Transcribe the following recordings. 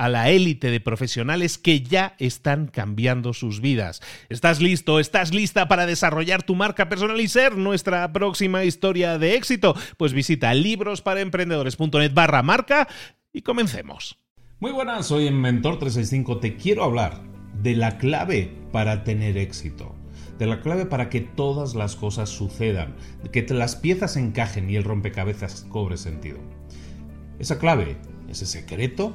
a la élite de profesionales que ya están cambiando sus vidas. ¿Estás listo? ¿Estás lista para desarrollar tu marca personal y ser nuestra próxima historia de éxito? Pues visita librosparaemprendedores.net barra marca y comencemos. Muy buenas, soy en Mentor 365. Te quiero hablar de la clave para tener éxito de la clave para que todas las cosas sucedan, que las piezas encajen y el rompecabezas cobre sentido. Esa clave, ese secreto,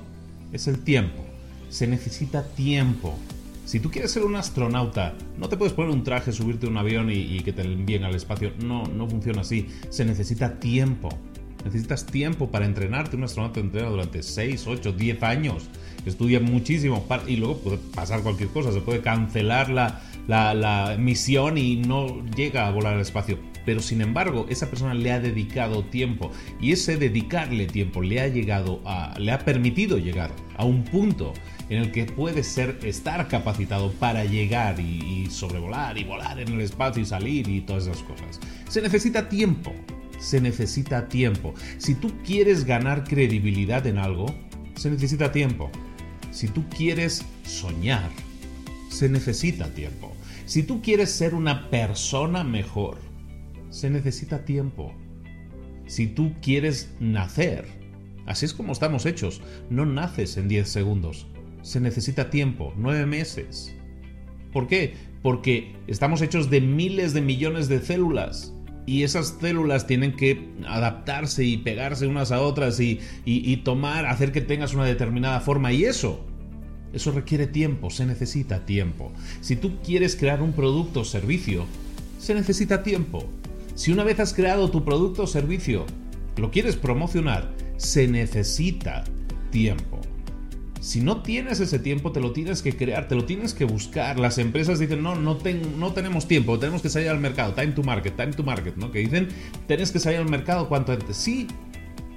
es el tiempo. Se necesita tiempo. Si tú quieres ser un astronauta, no te puedes poner un traje, subirte a un avión y, que te envíen al espacio. No, no funciona así. Se necesita tiempo. Necesitas tiempo para entrenarte. Un astronauta entrena durante 6, 8, 10 años. Estudia muchísimo y luego puede pasar cualquier cosa. Se puede cancelar la, la misión y no llega a volar al espacio pero sin embargo esa persona le ha dedicado tiempo y ese dedicarle tiempo le ha llegado a, le ha permitido llegar a un punto en el que puede ser estar capacitado para llegar y, sobrevolar y volar en el espacio y salir y todas esas cosas. Se necesita tiempo, se necesita tiempo. Si tú quieres ganar credibilidad en algo, se necesita tiempo. Si tú quieres soñar, se necesita tiempo. Si tú quieres ser una persona mejor, se necesita tiempo. Si tú quieres nacer, así es como estamos hechos, no naces en 10 segundos. Se necesita tiempo, 9 meses. ¿Por qué? Porque estamos hechos de miles de millones de células. Y esas células tienen que adaptarse y pegarse unas a otras y, y tomar, hacer que tengas una determinada forma. Y eso, eso requiere tiempo, se necesita tiempo. Si tú quieres crear un producto o servicio, se necesita tiempo. Si una vez has creado tu producto o servicio, lo quieres promocionar, se necesita tiempo. Si no tienes ese tiempo, te lo tienes que crear, te lo tienes que buscar. Las empresas dicen, no, no, no tenemos tiempo, tenemos que salir al mercado, time to market, time to market, ¿no? Que dicen, tienes que salir al mercado cuanto antes. Sí,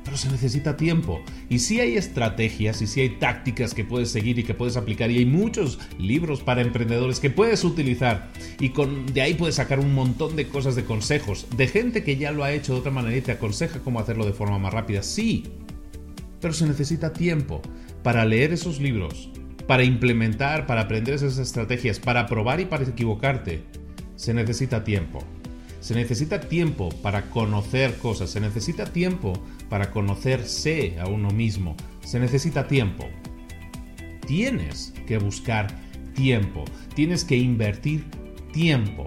pero se necesita tiempo. Y si hay estrategias y si hay tácticas que puedes seguir y que puedes aplicar y hay muchos libros para emprendedores que puedes utilizar y de ahí puedes sacar un montón de cosas de consejos de gente que ya lo ha hecho de otra manera y te aconseja cómo hacerlo de forma más rápida. Sí, pero se necesita tiempo para leer esos libros, para implementar, para aprender esas estrategias, para probar y para equivocarte. Se necesita tiempo. Se necesita tiempo para conocer cosas, se necesita tiempo para conocerse a uno mismo, se necesita tiempo. Tienes que buscar tiempo, tienes que invertir tiempo.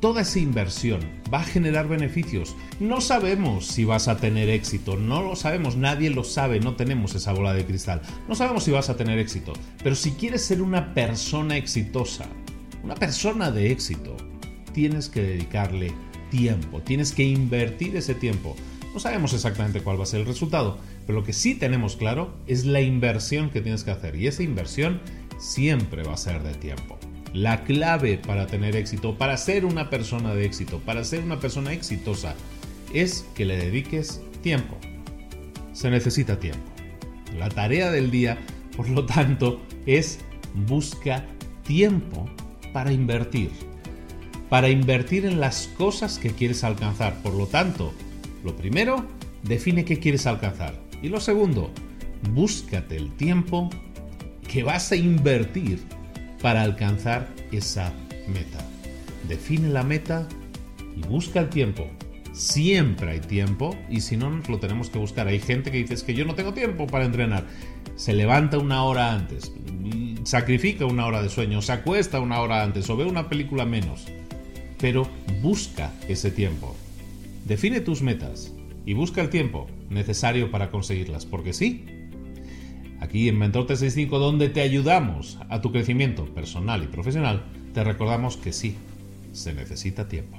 Toda esa inversión va a generar beneficios. No sabemos si vas a tener éxito, no lo sabemos, nadie lo sabe, no tenemos esa bola de cristal. No sabemos si vas a tener éxito, pero si quieres ser una persona exitosa, una persona de éxito, tienes que dedicarle tiempo, tienes que invertir ese tiempo. No sabemos exactamente cuál va a ser el resultado, pero lo que sí tenemos claro es la inversión que tienes que hacer y esa inversión siempre va a ser de tiempo. La clave para tener éxito, para ser una persona de éxito, para ser una persona exitosa, es que le dediques tiempo. Se necesita tiempo. La tarea del día, por lo tanto, es busca tiempo para invertir. Para invertir en las cosas que quieres alcanzar. Por lo tanto, lo primero, define qué quieres alcanzar. Y lo segundo, búscate el tiempo que vas a invertir para alcanzar esa meta. Define la meta y busca el tiempo. Siempre hay tiempo y si no nos lo tenemos que buscar. Hay gente que dice es que yo no tengo tiempo para entrenar. Se levanta una hora antes, sacrifica una hora de sueño, se acuesta una hora antes o ve una película menos. Pero busca ese tiempo. Define tus metas y busca el tiempo necesario para conseguirlas, porque sí, Aquí en Mentor 365, donde te ayudamos a tu crecimiento personal y profesional, te recordamos que sí, se necesita tiempo.